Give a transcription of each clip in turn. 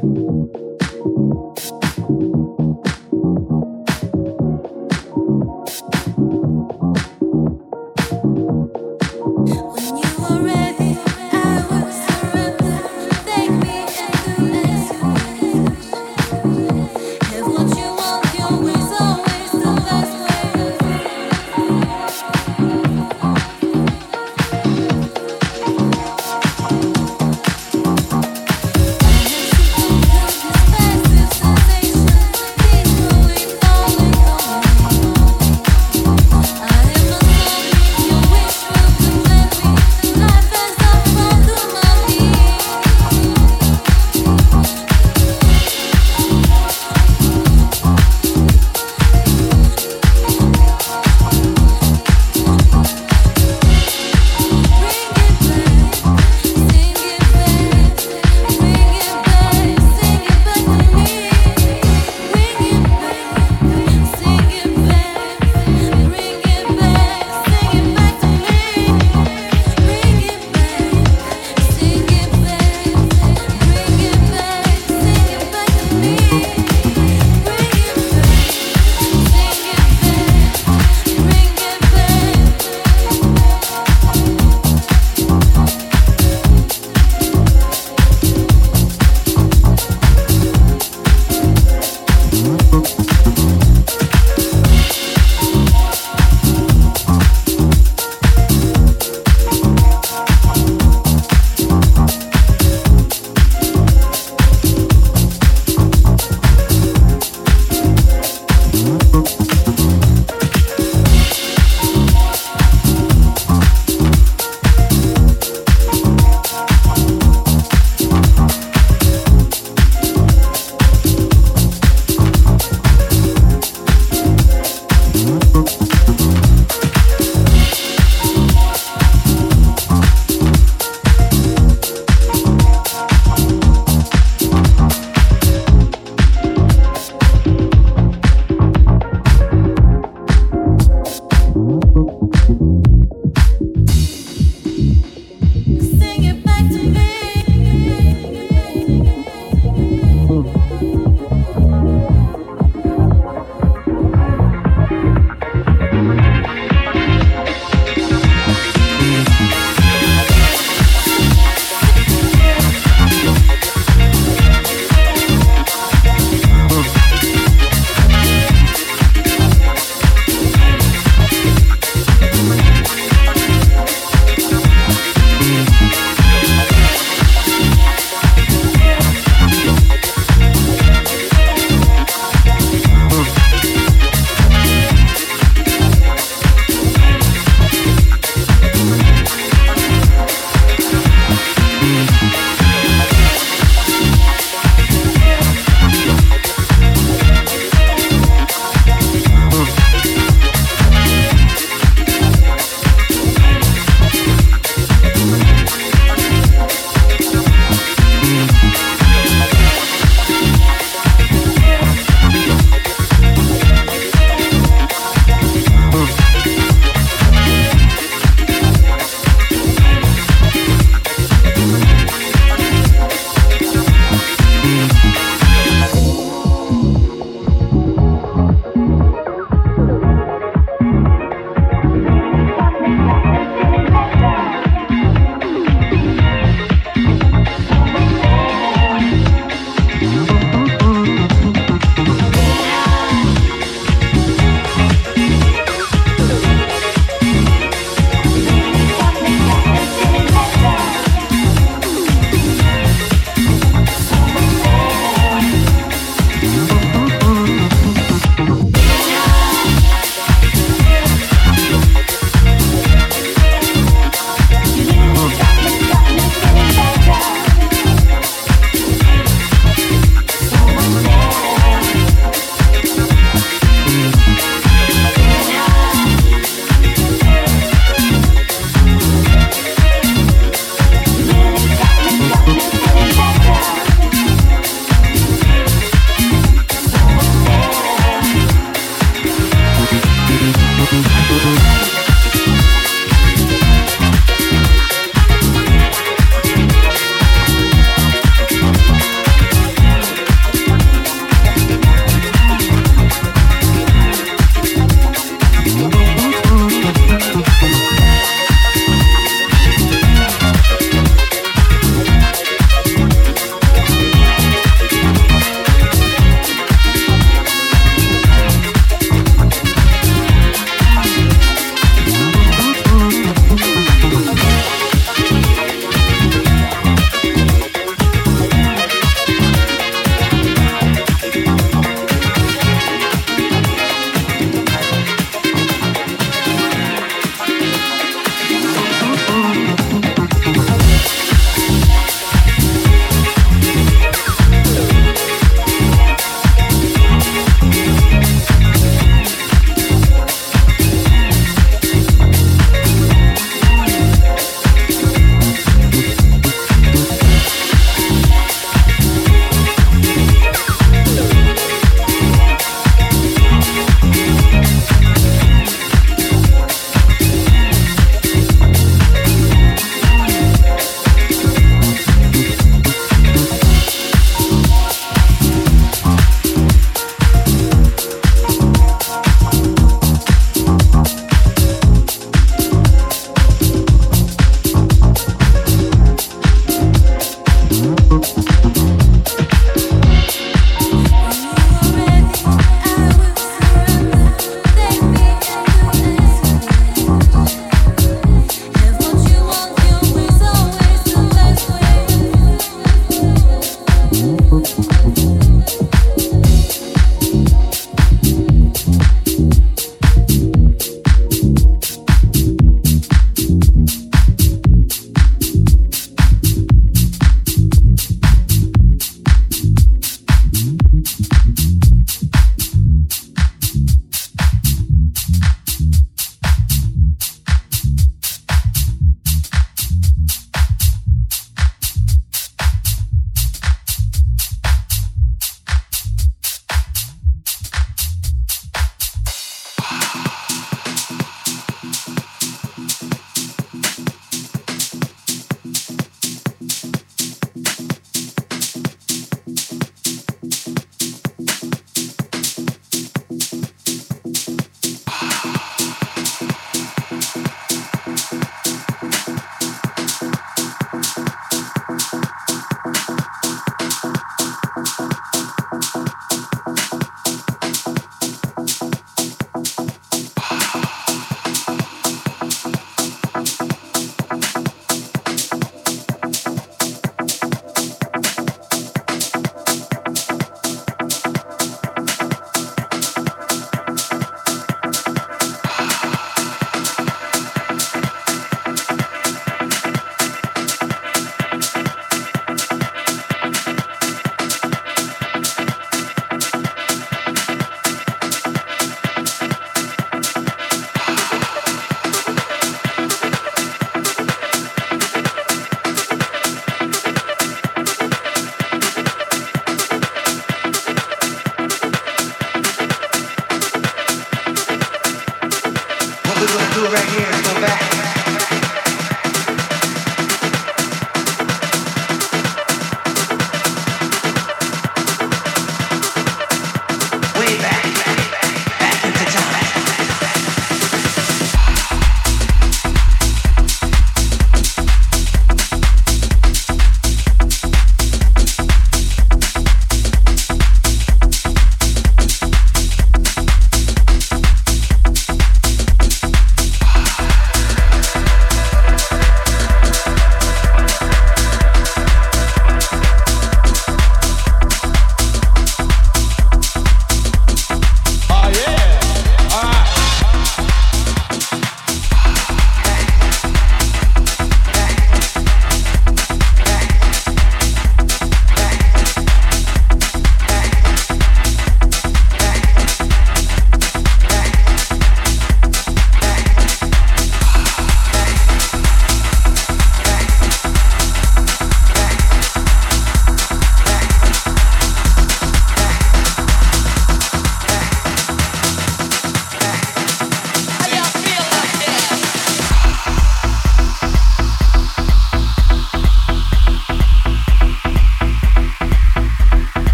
Thank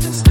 There's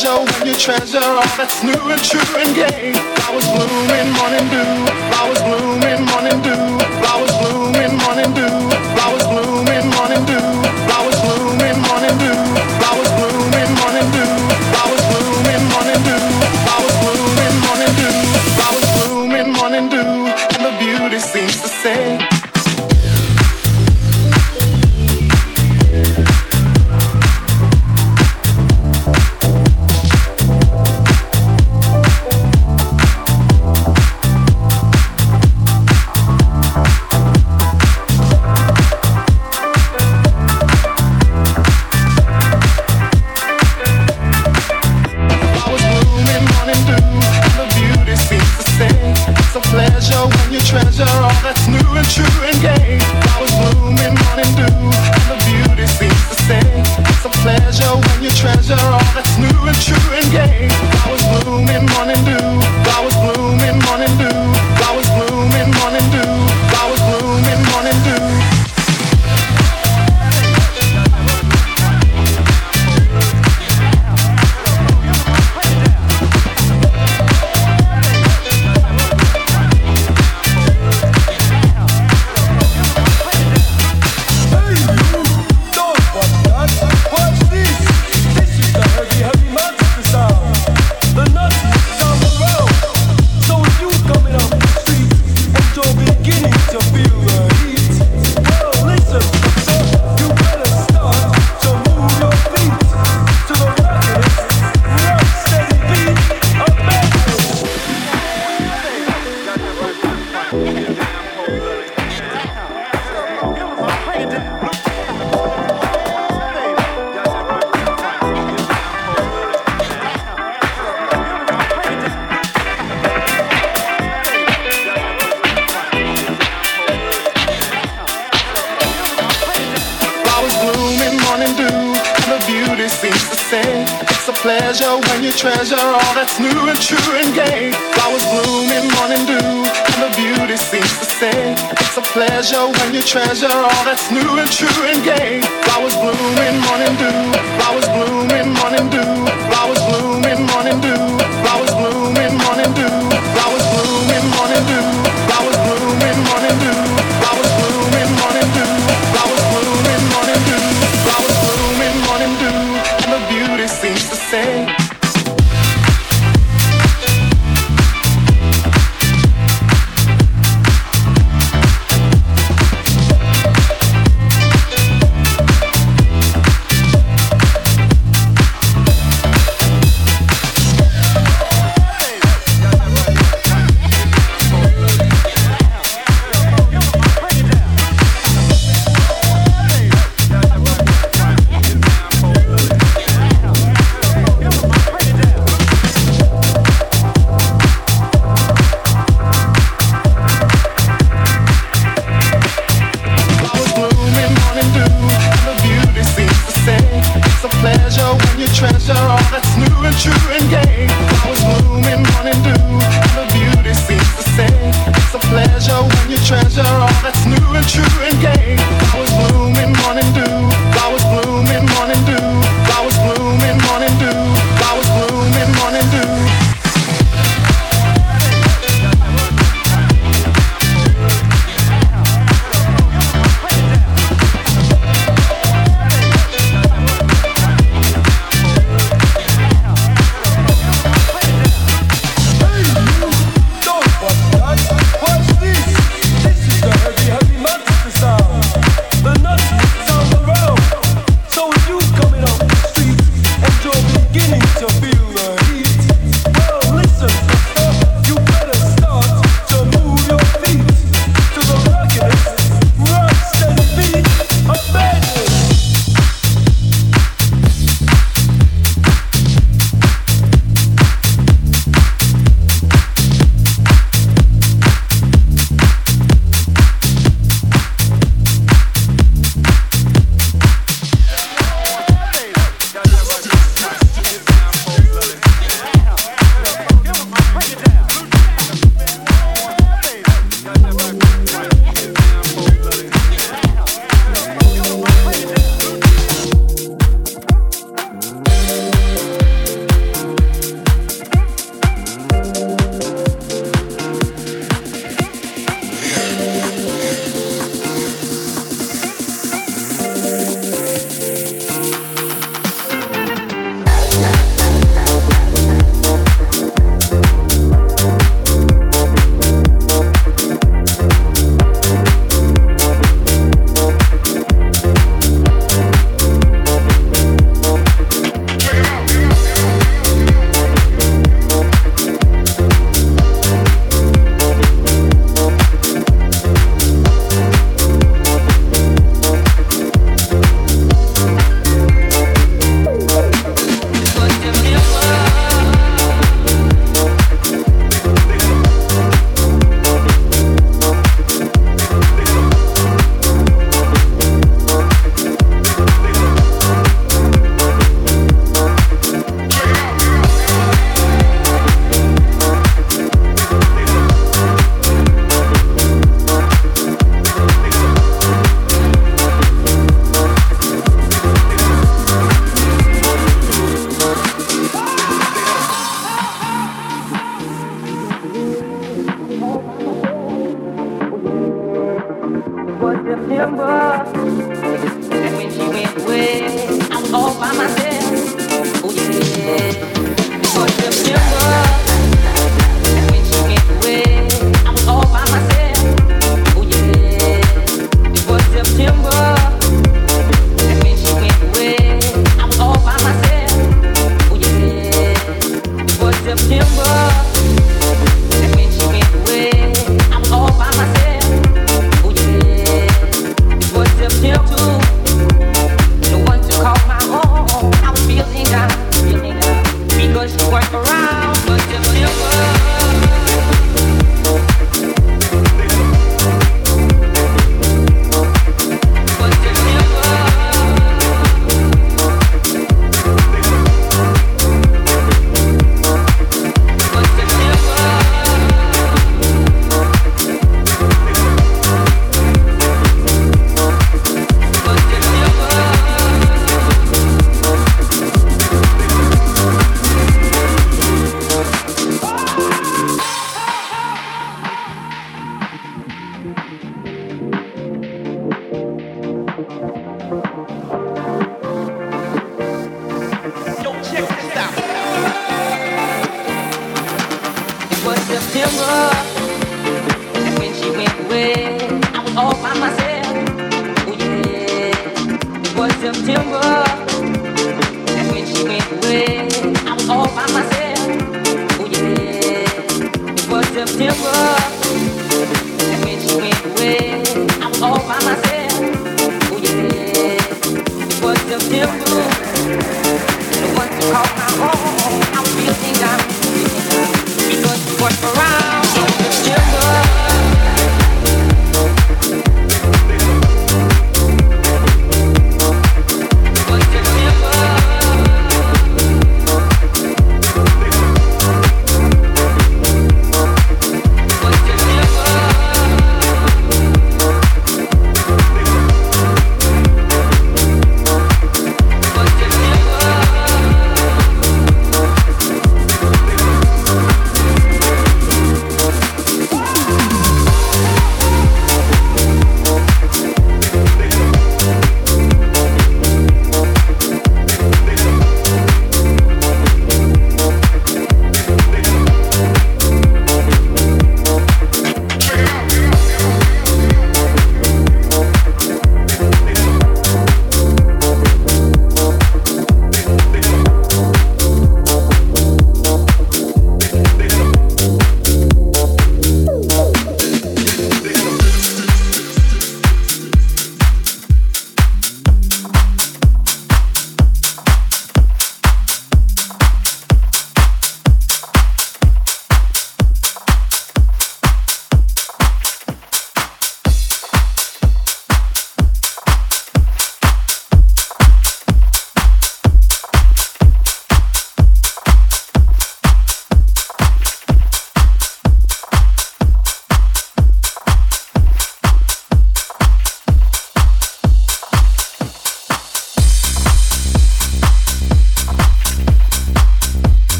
treasure when you treasure all that's new and true and gay.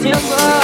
still burn.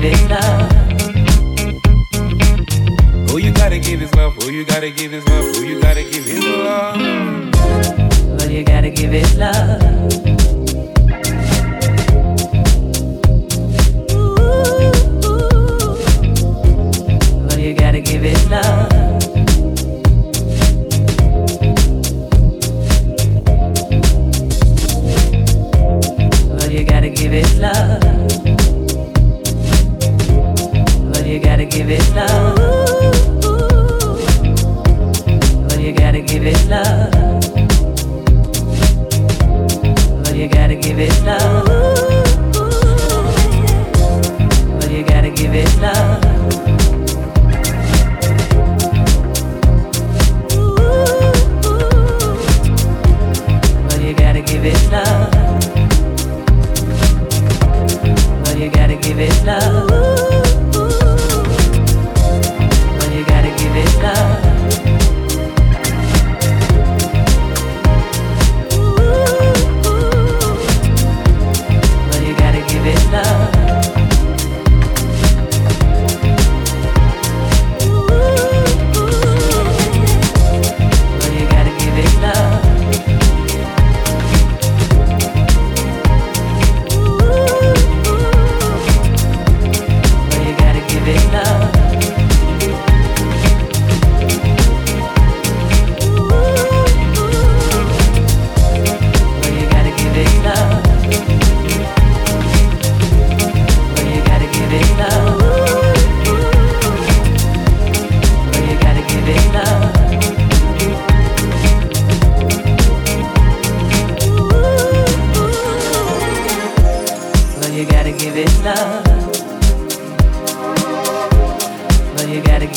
give his love. You gotta give his love? Oh, you gotta give his love? Oh, you gotta give his love? Well, you gotta give his love.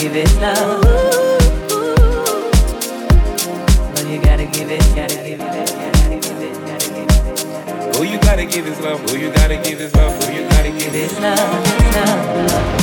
give it love. Who you gotta give it, gotta. Who oh, you gotta give this love? Who you gotta give this love? Who you gotta give this love? love, love.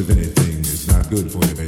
Of anything is not good for you.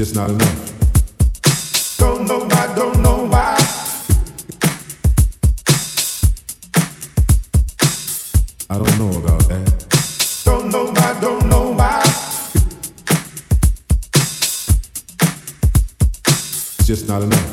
just not enough. Don't know why, don't know why. I don't know about that. Don't know why, don't know why. It's just not enough.